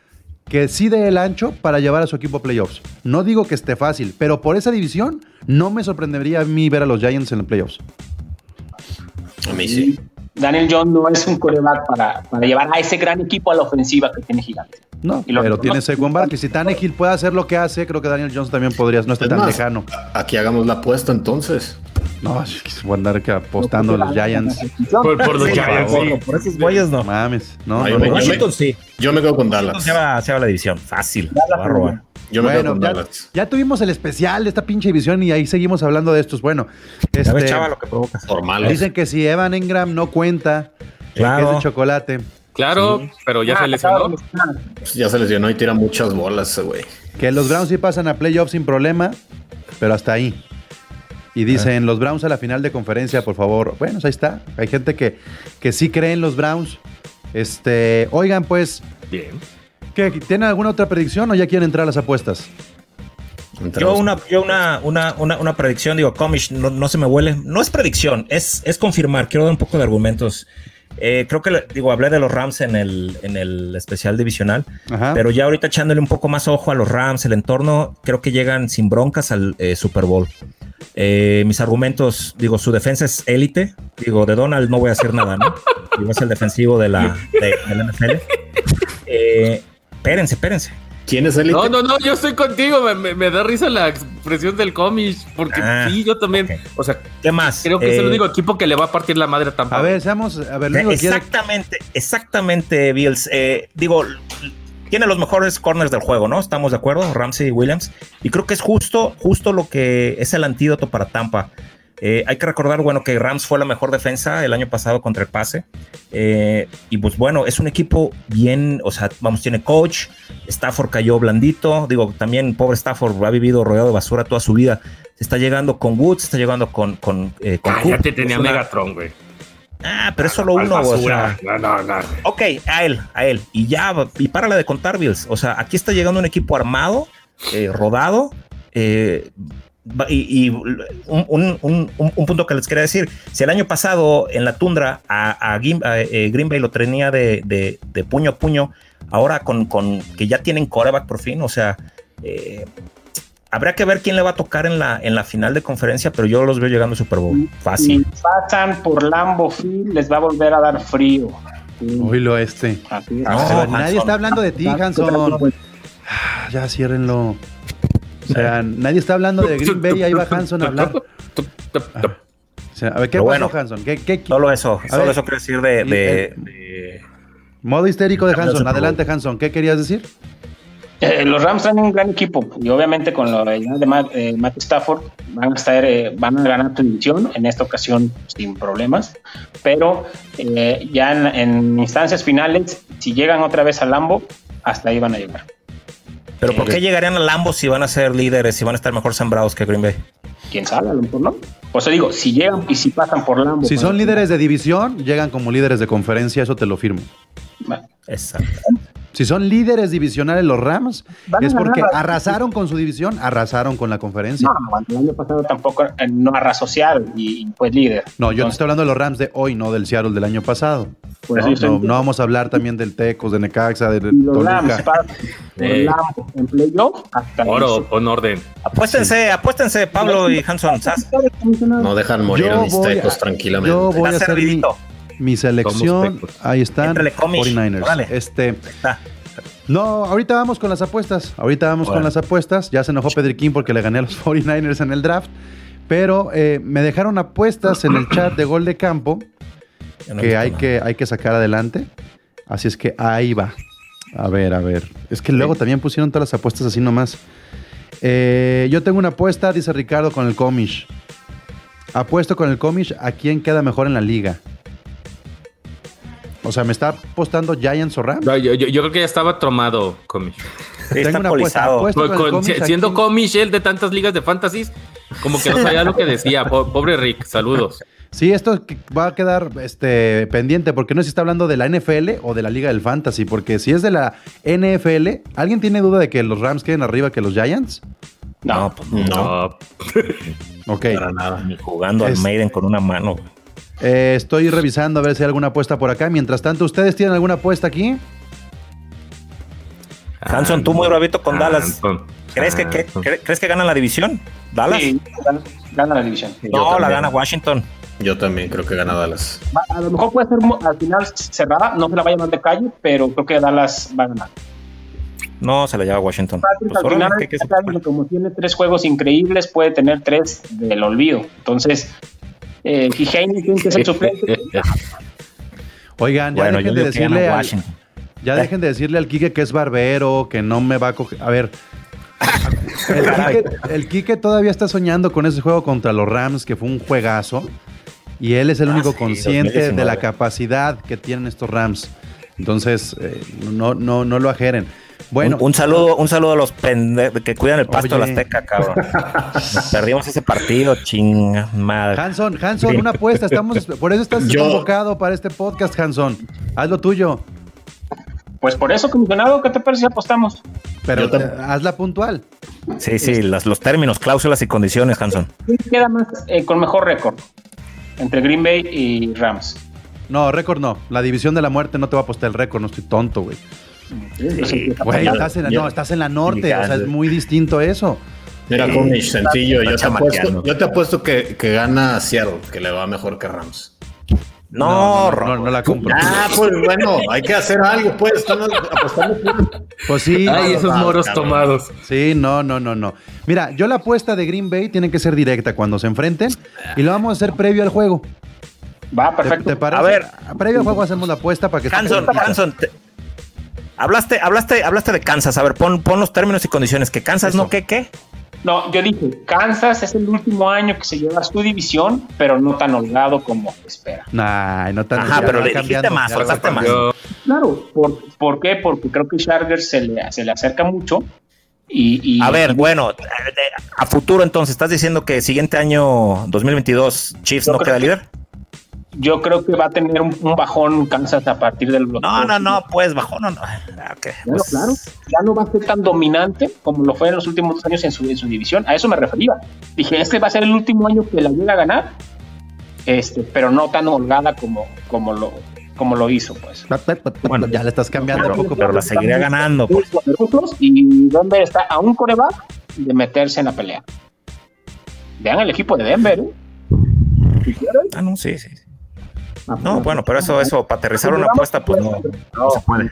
que sí dé el ancho para llevar a su equipo a playoffs. No digo que esté fácil, pero por esa división no me sorprendería a mí ver a los Giants en los playoffs. A mí sí. Daniel Jones no es un coreback para, para llevar a ese gran equipo a la ofensiva que tiene Gigantes. No, Y lo- pero tiene Saquon Barkley. Si Tannehill puede hacer lo que hace, creo que Daniel Jones también podría, no está Es tan más, lejano. Aquí hagamos la apuesta entonces. No, es que voy a andar que apostando a los Giants. Por, por los Sí, Giants, por sí. Por, por esos güeyes no. Mames, no, no, yo Washington sí. Yo me quedo con Washington Dallas. se lleva, se lleva la división. Fácil. La va a robar. Yo me Bueno, ya, ya tuvimos el especial de esta pinche división y ahí seguimos hablando de estos. Bueno, Ya ves, este, chava, lo que provocas. Por malos. dicen que si Evan Engram no cuenta, Claro. que es de chocolate, Claro, pero ya Ah, se lesionó. Pues ya se lesionó y tira muchas bolas güey. que los Browns sí pasan a playoffs sin problema, pero hasta ahí. Y dicen, los Browns a la final de conferencia, por favor. Bueno, ahí está. Hay gente que, que sí cree en los Browns. Este, oigan, pues, Bien. ¿Qué, ¿tienen alguna otra predicción o ya quieren entrar a las apuestas? Yo una, yo una, una, una, una predicción, digo, Comish, no, no se me huele. No es predicción, es, es confirmar. Quiero dar un poco de argumentos. Eh, creo que, digo, hablé de los Rams en el, en el especial divisional, Ajá. pero ya ahorita echándole un poco más ojo a los Rams, el entorno, creo que llegan sin broncas al eh, Super Bowl. Eh, mis argumentos, digo, su defensa es élite. Digo, de Donald no voy a decir nada, ¿no? Digo, es el defensivo de la, de, de la NFL. [LAUGHS] Eh, espérense, espérense. ¿Quién es élite? No, no, no, yo estoy contigo. Me, me- me da risa la expresión del cómic. Porque Ah, sí, yo también. O sea, ¿Qué más? creo que es el Eh, único equipo que le va a partir la madre a Tampa. A ver, seamos, a ver, quiere- Exactamente, exactamente, Bills. Eh, digo, tiene los mejores corners del juego, ¿no? Estamos de acuerdo, Ramsey y Williams. Y creo que es justo, justo lo que es el antídoto para Tampa. Eh, hay que recordar, bueno, que Rams fue la mejor defensa el año pasado contra el pase. Eh, y pues bueno, es un equipo bien, o sea, vamos, tiene coach. Stafford cayó blandito. Digo, también pobre Stafford ha vivido rodeado de basura toda su vida. Se está llegando con Woods, se está llegando con, con, eh, con Ah, ya te tenía una- Megatron, güey. Ah, pero es solo uno, o sea, No, no, no. Ok, a él, a él. Y ya, y párale de contar, Bills. O sea, aquí está llegando un equipo armado, rodado. eh, y y un, un- un- un- un punto que les quería decir: si el año pasado en la tundra a, a a, eh, Green Bay lo tenía de, de- de puño a puño, ahora con, con que ya tienen coreback por fin, o sea, eh, habrá que ver quién le va a tocar en la, en la final de conferencia, pero yo los veo llegando al Super Bowl. Fácil. Si pasan por Lambo Field, les va a volver a dar frío. Sí, Oílo este. así es. No, Pero Hanson. nadie está hablando de ti, Hanson. Ah, Ya ciérrenlo. O sea, [LAUGHS] nadie está hablando de Green Bay, ahí va Hanson a hablar. O sea, a ver, ¿qué pasó, bueno. Hanson? ¿Qué, qué- Solo eso, A solo ver. eso quiero decir de- Y, de- eh, de Modo histérico de Hanson. Adelante, Hanson. ¿Qué querías decir? Eh, los Rams traen un gran equipo y obviamente con lo de de Matt, eh, Matt Stafford van a estar, eh, van a ganar tu división en esta ocasión sin problemas, pero eh, ya en, en instancias finales, si llegan otra vez al Lambo, hasta ahí van a llegar. Pero ¿por qué llegarían a Lambo si van a ser líderes, si van a estar mejor sembrados que Green Bay? Quién sabe, a lo mejor no. Por eso digo, si llegan y si pasan por Lambo. Si son líderes de división, llegan como líderes de conferencia, eso te lo firmo. Exacto. Si son líderes divisionales los Rams, Van es porque ganar. arrasaron con su división, arrasaron con la conferencia. No, el año pasado tampoco eh, no arrasó Seattle y, fue líder. No, yo te Entonces, estoy hablando de los Rams de hoy, no del Seattle del año pasado. Por eso No, no, no vamos a hablar también del Tecos, de Necaxa, de Y los Toluca. para- Eh. los Rams en playoff, hasta Oro, pon orden. Apuéstense, apuéstentense, Pablo y Hanson. Sas. No dejan morir Yo a mis voy a- tecos tranquilamente. Yo voy a hacer mi, mi selección. Tecos. Ahí están. Éntrale, comish. 49ers. Órale. Este, Está. no, ahorita vamos con las apuestas. Ahorita vamos con Órale. las apuestas. Ya se enojó Pedriquín porque le gané a los [LAUGHS] 49ers en el draft. Pero eh, me dejaron apuestas en el chat de gol de campo no que hay, nada. que hay que sacar adelante. Así es que ahí va. A ver, a ver. Es que luego también pusieron todas las apuestas así nomás. Eh, yo tengo una apuesta, dice Ricardo, con el Comish. Apuesto con el Comish a quién queda mejor en la liga. O sea, me está apostando Giants o Rams. No, yo, yo- yo creo que ya estaba tromado, Comish. Tengo una apuesta. alcoholizado. Apuesto Con- con el con- Comish a siendo quién- Comish el de tantas ligas de fantasy, como que no sabía lo que decía. Po- Pobre Rick, saludos. Sí, esto va a quedar este, pendiente porque no sé si está hablando de la NFL o de la Liga del Fantasy. Porque si es de la NFL, ¿alguien tiene duda de que los Rams queden arriba que los Giants? No, No, pues no. Ok. para nada. Ni jugando Es- al Maiden con una mano. Eh, estoy revisando a ver si hay alguna apuesta por acá. Mientras tanto, ¿ustedes tienen alguna apuesta aquí? Hanson, tú muy bravito con Dallas. ¿Crees que, que- ¿Crees que ganan la división? ¿Dallas? sí, gana, gana la división. No, la gana Washington. Yo también creo que gana Dallas. Va- A lo mejor puede ser al final cerrada, no se la va a llamar de calle, pero creo que Dallas va a ganar. No, se la lleva Washington. Patrick, Pues al final, ¿qué- qué se está claro que como tiene tres juegos increíbles, puede tener tres del olvido. Entonces, eh, si Heineken, que es el suplente, [LAUGHS] Oigan, ya Bueno, dejen de decirle al, Washington. ya dejen de decirle al Quique que es barbero, que no me va a coger. A ver. [LAUGHS] El. Quique, el Quique todavía está soñando con ese juego contra los Rams, que fue un juegazo. Y él es el Ah, único sí, consciente de 2019. la capacidad que tienen estos Rams. Entonces, eh, no, no, no lo ajeren. Bueno, un, un saludo, un saludo a los pendejos que cuidan el pasto de la. Azteca, cabrón. Nos [LAUGHS] perdimos ese partido, chinga madre. Hanson, Hanson, una apuesta. Estamos, por eso estás Yo- convocado para este podcast, Hanson. Haz lo tuyo, pues por eso, comisionado, ¿qué te parece si apostamos? pero eh, hazla puntual. Sí, sí, las- los términos, cláusulas y condiciones, Hanson. ¿Quién queda más eh, con mejor récord entre Green Bay y Rams? No, récord no. La división de la muerte no te va a apostar el récord, no estoy tonto, güey. Entonces, Güey, estás en la, no, estás en la norte, o sea, es sí. muy distinto eso. Mira, Sí. Sencillo. Yo te, apuesto, yo te apuesto que, que gana Seattle, que le va mejor que Rams. No, no, Ro- no, no la compro. Ah, pues bueno, hay que hacer algo, pues. Estamos apostando Pues sí, Ay, esos moros cabrón. tomados. sí, no, no, no, no. Mira, yo la apuesta de Green Bay tiene que ser directa cuando se enfrenten y lo vamos a hacer previo al juego. Va, ¿Te, perfecto. te parece? A ver. Previo al juego hacemos la apuesta para que Hanson. Hanson, te- hablaste, hablaste, hablaste de Kansas. A ver, pon, pon los términos y condiciones. Que Kansas Eso. no, ¿qué, qué? No, yo dije, Kansas es el último año que se lleva su división, pero no tan holgado como espera. Nah, no tan Ajá, pero le dijiste más, soltaste más. Claro, ¿por, ¿por qué? Porque creo que Chargers se le, se le acerca mucho. Y, y- A ver, bueno, eh, a futuro entonces, ¿estás diciendo que siguiente año 2022 Chiefs no queda que- líder? Yo creo que va a tener un, un bajón Kansas a partir del No, no, no, pues bajó, no, no. Ah, ok, Claro, pues, claro. Ya no va a ser tan dominante como lo fue en los últimos dos años en su, en su división. A eso me refería. Dije, este va a ser el último año que la llega a ganar, este, pero no tan holgada como, como, lo, como lo hizo, pues. Bueno, ya le estás cambiando pero, un poco. pero la seguiría ganando. pues. Y Denver está a un coreback de meterse en la pelea. Vean el equipo de Denver, ¿eh? Si Ah, no, sí, sí. Ah, No, bueno, pero eso, eso, para aterrizar una apuesta, pues no. No, se puede.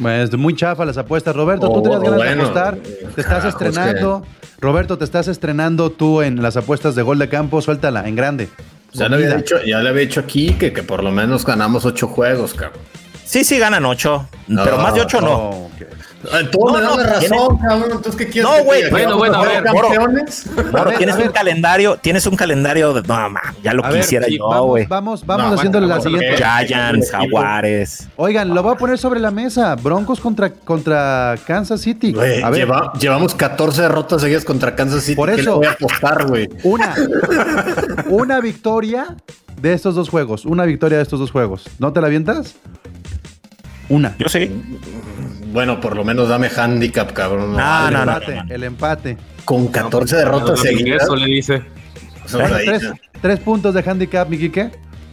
Pues muy chafa las apuestas. Roberto, tú Oh, tenías ganas bueno. de apostar. Te estás Carajo, estrenando. Roberto, te estás estrenando tú en las apuestas de gol de campo. Suéltala, en grande. Ya le, había dicho, ya le había dicho aquí que, que por lo menos ganamos ocho juegos, cabrón. Sí, sí, ganan ocho, No, pero más de ocho no. Oh, No, me das no, razón, cabrón. Entonces, ¿qué quieres No, güey, bueno, ¿Que bueno, vamos a ver, campeones? Moro, A ver, tienes un ver. calendario, tienes un calendario de. No, ma, ya lo A ver, quisiera sí, yo, vamos, güey. vamos, vamos No, haciéndole la siguiente. Giants. Jaguares. Oigan, lo voy a poner sobre la mesa. Broncos contra, contra Kansas City. Güey, a ver, lleva- llevamos 14 derrotas seguidas contra Kansas City. Por ¿Qué eso. le voy a apostar, güey? una, una victoria de estos dos juegos. Una victoria de estos dos juegos. ¿No te la avientas? Una. Yo sí. Bueno, por lo menos dame handicap, cabrón. No, el no, no, empate, no, no. el empate. Con 14 derrotas seguidas. Eso le dice. Tres, tres puntos de handicap, mi Quique.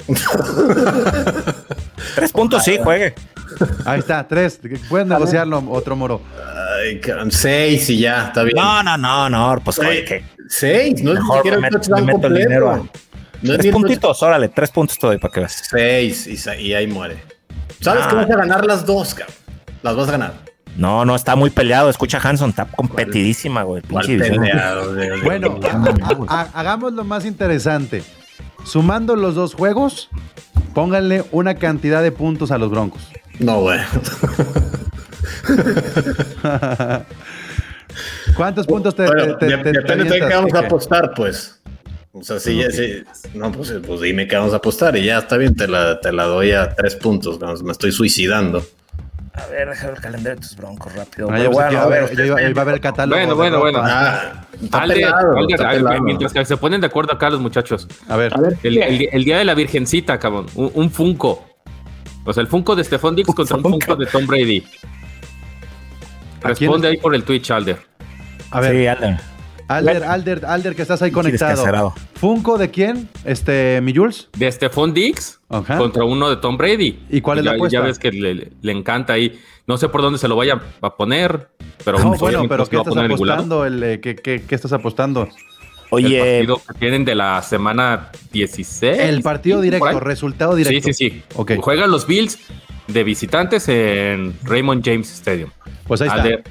[LAUGHS] Tres puntos, sí, juegue. Ahí está, tres. Pueden negociarlo, otro moro. Ay, cabrón, seis y ya, está bien. No, no, no, no, pues Seis. que Seis, no mejor siquiera me me meto el dinero. No Tres puntitos, órale, tres puntos te doy para que veas. Seis y, ahí muere. ¿Sabes Ah. que vas a ganar las dos, cabrón? Las vas a ganar. No, no, está muy peleado. Escucha Hanson, está competidísima, güey. ¿Cuál pinche división. peleado? Bueno, a- a- a- hagamos lo más interesante. Sumando los dos juegos, pónganle una cantidad de puntos a los Broncos. No, güey. [LAUGHS] ¿Cuántos puntos te, Bueno, te- te- te- te depende de qué avientas, vamos a apostar, pues. O sea, si ya, si- no, pues, pues dime qué vamos a apostar y ya está bien, te la, te la doy a tres puntos. vamos, Me estoy suicidando. A ver, déjame el calendario de tus broncos rápido. Ah, yo bueno, a a ver, ver- yo iba- iba a ver el catálogo. Bueno, bueno, bueno. Ah, está Alder, pelado, Alder, Alder, mientras que se ponen de acuerdo acá los muchachos. A ver, A ver, El, el- el día de la Virgencita, cabrón. Un, un Funko. O sea, el Funko de Stephon Dix contra un Funko de Tom Brady. ¿A quién Responde es? ahí por el Twitch, Alder. a ver. Sí, Alden. Alder, Alder, Alder, que estás ahí conectado. ¿Funko de quién? Este, mi Jules. De Stephon Dix Ajá. contra uno de Tom Brady. ¿Y cuál es la ya, apuesta? Ya ves que le, le encanta ahí. No sé por dónde se lo vaya a poner, pero No, bueno, pero ¿qué estás apostando? El, eh, ¿qué, qué, qué estás apostando? El Oye, partido que tienen de la semana 16. El partido directo, resultado Sí, directo. sí, sí. Ok. Juegan los Bills de visitantes en Raymond James Stadium. Pues ahí está. Alder,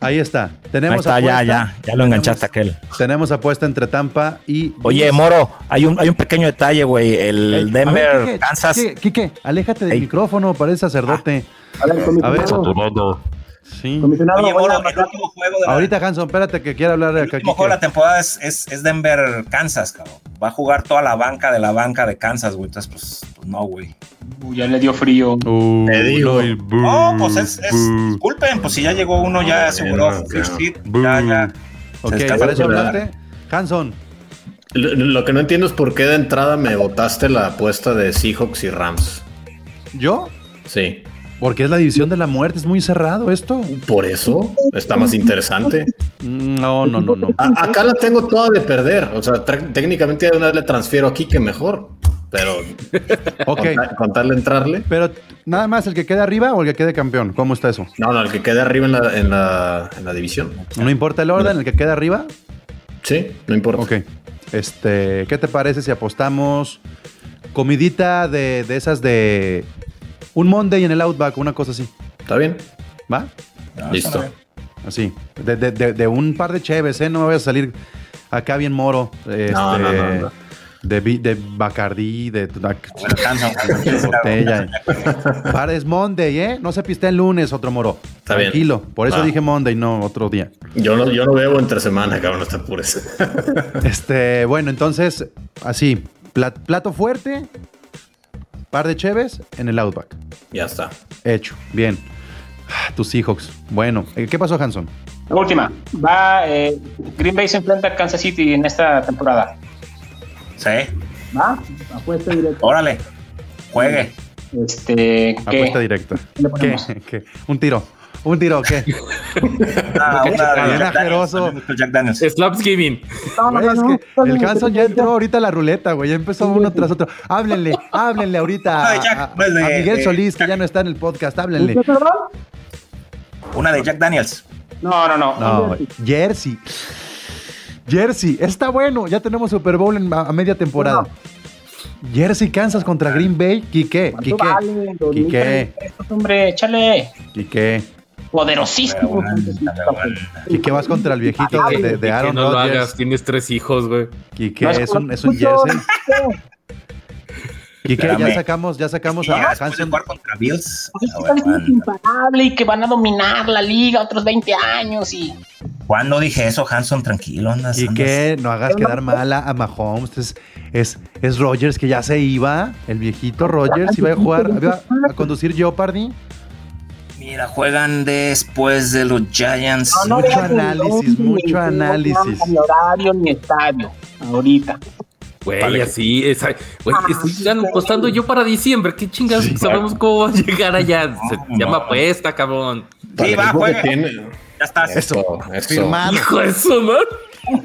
Ahí está. ahí Tenemos está, ya, apuesta. ya, ya lo enganchaste aquel. Tenemos apuesta entre Tampa y. Oye. Moro, hay un, hay un pequeño detalle, güey. Ey, El ver, Denver, Quique, Kansas. Quique, Quique, aléjate del Ey. micrófono, parece sacerdote. A ver, A ver. Comisionado. Sí. Comisionado, Oye, voy a Moro, el mandar- último juego de la, Ahorita, Hanson, espérate que quiera hablar de el acá. último juego de la temporada es, es, es Denver, Kansas, cabrón. Va a jugar toda la banca de la banca de Kansas, güey. Entonces, pues, pues no, güey. Uy, ya le dio frío. Uh, Te digo. no, pues es, es disculpen, pues si ya llegó uno, ya aseguró no, no. ya, ya. Ok, para eso hablaste. Hanson, Lo, lo que no entiendo es por qué de entrada me botaste la apuesta de Seahawks y Rams. ¿yo? Sí. Porque es la división de la muerte, es muy cerrado esto. Por eso está más interesante. No, no, no, no. A- acá la tengo toda de perder. O sea, técnicamente de una vez le transfiero aquí que mejor. Pero [LAUGHS] Ok, con, ta- con tal de entrarle. pero nada más el que quede arriba o el que quede campeón. ¿Cómo está eso? No, no, el que quede arriba en la, en la, en la división. No importa el orden, el que quede arriba. Sí, no importa. Ok. Este, ¿qué te parece si apostamos comidita de, de esas de un Monday en el Outback, una cosa así? ¿Está bien? ¿Va? No, Listo. bien. Así. De, de- de- de un par de cheves, ¿eh? No me voy a salir acá bien moro. Este, No, no, no, no. De, de Bacardí, de, botella. Para es Monday, ¿eh? No se piste el lunes, otro moro. Está bien. Tranquilo. Por eso Va. dije Monday, no otro día. Yo no, yo no bebo entre semana, cabrón, no te apures. [LAUGHS] Este, bueno, entonces, así, plat- plato fuerte, par de cheves en el Outback. Ya está. Hecho, bien. Ah, Tus Seahawks. Bueno, eh, ¿qué pasó, Hanson? La última. Va, eh, Green Bay se enfrenta a Kansas City en esta temporada. Sí, ¿Va? Apuesta directa. órale, juegue. Este, ¿qué? Apuesta directa. ¿Qué. Un tiro. Un tiro, ¿qué? [LAUGHS] Ah, bien Jack Daniels. No, no, no, es no, que no, el Hanson ya entró ahorita a la ruleta, güey. Ya empezó uno tras otro. Háblenle, háblenle ahorita a, de Jack, a- no es de- a Miguel de Solís, que ya no está en el podcast. Háblenle. Una de Jack Daniels. No, no, no. No, Jersey. Jersey, está bueno. Ya tenemos Super Bowl en- a, a media temporada. Jersey, Kansas contra Green Bay. Quique, ¿Cuánto Quique, vale? Quique, Hombre, échale. Quique. Poderosísimo. Quique, vas contra el viejito de, de- de Que Aaron no lo hagas, tienes tres hijos, güey. Quique, No, es un, es un. Jersey. Quique, ya Espérame. sacamos, ya sacamos Y ya a Hanson. jugar contra Bills. Pues a están ver, siendo man, imparable y que van a dominar la liga otros 20 años y ¿Cuándo dije eso, Hanson? Tranquilo, andas. andas- Quique, no hagas quedar mal a, Mahomes. Es, es, es Rodgers que ya se iba. El viejito Rodgers iba a jugar, iba a conducir Jeopardy. Mira, juegan después de los Giants. No, no Mucho análisis, mucho análisis. Ni horario ni estadio. Ahorita. Güey, así es. Güey, estoy ya apostando yo para diciembre. ¿Qué chingas? Sabemos cómo va a llegar allá. Se No, llama no. apuesta, cabrón. El va, juega. tiene- Ya estás. Eso, eso. firmado. Hijo de eso, ¿no?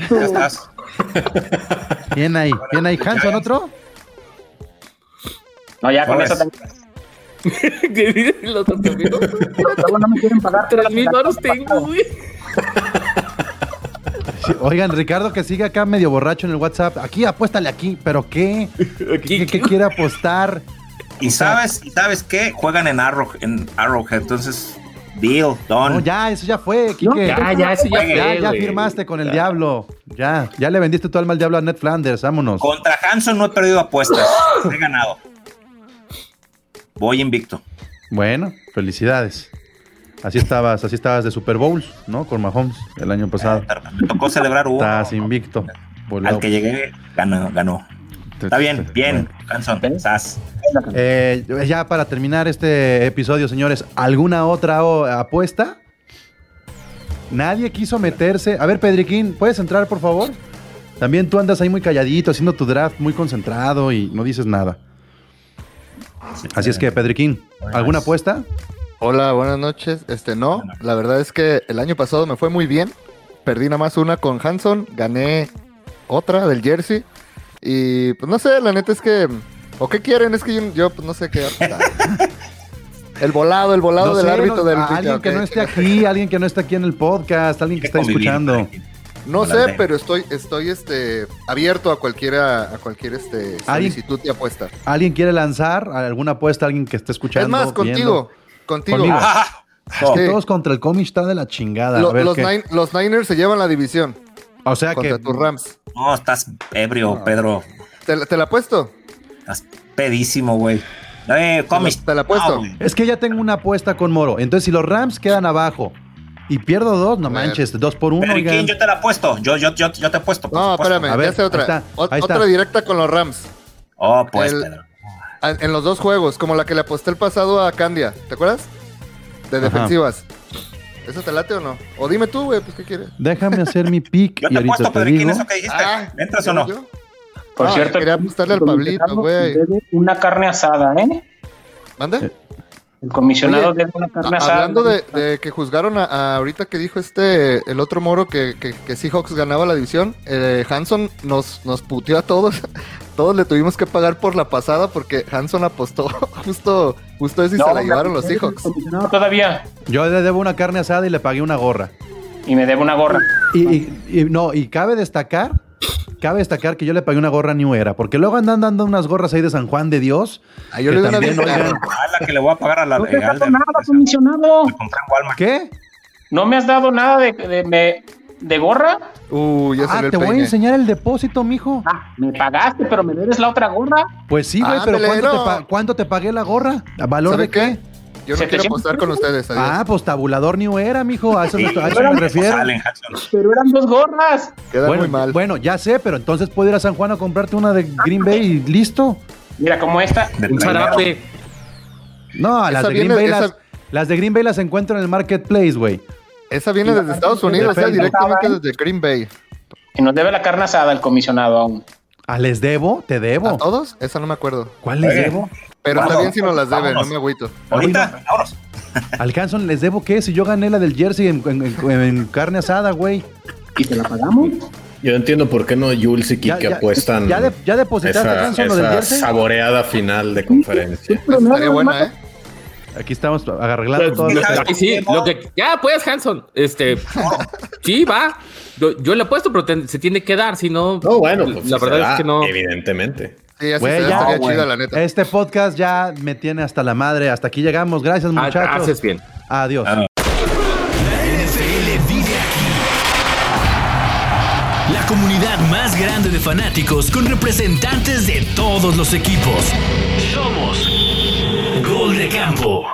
Ya estás. Bien ahí, bien ahí. Hanson, otro. No, ya con eso también. ¿Qué [LAUGHS] dicen los otros amigos? Luego no me quieren pagar. Tres mil baros tengo, güey. Oigan, Ricardo que sigue acá medio borracho en el WhatsApp. Aquí, apuéstale aquí. ¿Pero qué? ¿Qué, qué quiere apostar? Y sabes, y sabes qué? Juegan en Arrow, en Arrowhead, entonces deal, done. No, ya, eso ya fue, Quique. Ya, ya, eso ya Ya, fue, ya güey. firmaste con el diablo. Ya, ya le vendiste tu alma al diablo a Ned Flanders. Vámonos. Contra Hanson no he perdido apuestas, he ganado. Voy invicto. Bueno, felicidades. Así estabas, así estabas de Super Bowls, ¿no? Con Mahomes el año pasado. Me tocó celebrar uno. Estás invicto. Al que llegué, ganó, ganó. Está bien, bien, Hanson. Eh, ya para terminar este episodio, señores, ¿alguna otra apuesta? Nadie quiso meterse. A ver, Pedriquín, ¿puedes entrar, por favor? También tú andas ahí muy calladito, haciendo tu draft muy concentrado y no dices nada. Así es que, Pedriquín, ¿alguna apuesta? Hola, buenas noches. Este no, la verdad es que el año pasado me fue muy bien. Perdí nada más una con Hanson, gané otra del Jersey. Y pues no sé, la neta es que. ¿O qué quieren? Es que yo, yo, pues no sé qué. [LAUGHS] el volado, el volado No del sé, árbitro no- del. alguien que no esté aquí, alguien que no esté aquí en el podcast, alguien que está escuchando. No Hola, sé, pero estoy, estoy este, abierto a cualquiera, a cualquier este, solicitud de apuesta. ¿Alguien quiere lanzar alguna apuesta? ¿Alguien que esté escuchando? es más, viendo? contigo. Contigo. Conmigo. [LAUGHS] Ah, Es que Sí. todos contra el cómic está de la chingada. Lo- A ver los, qué. Nin- los Niners se llevan la división O sea contra que tus Rams. no, estás ebrio, Pedro. ¿Te, la- te la apuesto? Estás pedísimo, güey. Eh, comis. te la apuesto. No, güey. Es que ya tengo una apuesta con Moro. Entonces, si los Rams quedan abajo y pierdo dos, no A ver. manches, dos por uno. Pero, ¿y quién? Yo te la apuesto. Yo, yo, yo, yo te apuesto. No, supuesto. espérame, A ver, ya sé otra. ahí está, ahí. Otra directa con los Rams. Oh, pues, El- Pedro. A- En los dos juegos, como la que le aposté el pasado a Candia. ¿Te acuerdas? De Ajá. defensivas. ¿Eso te late o no? O dime tú, güey, pues qué quieres. Déjame hacer mi [LAUGHS] pick Yo y te ahorita apuesto, te Pedriquín, digo. eso que dijiste. Ah, ¿Entras o no? ¿yo? Por No, cierto, quería apostarle al Pablito, güey. Una carne asada, ¿eh? ¿Mande? El comisionado Oye, debe una carne asada. Hablando de, de que juzgaron a, a ahorita que dijo este, el otro moro que, que, que Seahawks ganaba la división, eh, Hanson nos, nos puteó a todos. [LAUGHS] Todos le tuvimos que pagar por la pasada porque Hanson apostó [LAUGHS] justo, justo eso y No, se la llevaron los Seahawks. todavía. Yo le debo una carne asada y le pagué una gorra. Y me debe una gorra. Y, y- y no, y cabe destacar, cabe destacar que yo le pagué una gorra New Era, porque luego andan dando unas gorras ahí de San Juan de Dios. Ah, yo que le doy una también, bien oigan, la que le voy a pagar a la No te has dado nada, comisionado. ¿Qué? ¿No me has dado nada de, de, me- de gorra? Uh, ya Ah, te voy a enseñar el depósito, mijo. Ah, me pagaste, pero me debes la otra gorra. Pues sí, güey, pero ¿cuánto, te pa- cuánto te pagué la gorra? ¿A valor ¿Sabe de qué? Yo no 700 quiero apostar con ustedes. adiós. Ah, pues tabulador New Era, mijo. A eso, a pero me refiero. Salen. Pero eran dos gorras. Queda Bueno, muy mal. bueno, ya sé, pero entonces puedo ir a San Juan a comprarte una de Green Bay y listo. Mira, como esta. De Un trailero. zarape. No, las Esa de Green Bay esa- las, las de Green Bay las encuentro en el marketplace, güey. Esa viene desde Estados Unidos, eh, directamente desde Green Bay. Y nos debe la carne asada el comisionado aún. ¿Ah, les debo? ¿Te ¿A debo? todos? Esa no me acuerdo. ¿Cuál les Oye. debo? Pero está bien si nos las debe, vámonos. no me agüito. Ahorita, vámonos. [LAUGHS] Al Hanson les debo qué? Si yo gané la del jersey en, en- en- en carne asada, güey. ¿Y te la pagamos? Yo entiendo por qué no Jules y Ya- Kike apuestan ya de- ya depositaste, esa, Hanson, lo del esa jersey? saboreada final de conferencia. Estaría buena, ¿eh? Aquí estamos arreglando todo. lo Fíjate. que- Sí, lo que. Ya, pues, Hanson. Este. Sí, va. Yo, yo le he puesto, pero te- se tiene que dar, si no. No, bueno, pues la verdad da, es que no. Evidentemente. Sí, así ya, la neta. Este podcast ya me tiene hasta la madre. Hasta aquí llegamos. Gracias, Ah, muchachos. Haces bien. Adiós. Ah. La NFL vive aquí. La comunidad más grande de fanáticos con representantes de todos los equipos. Somos Gol de Campo.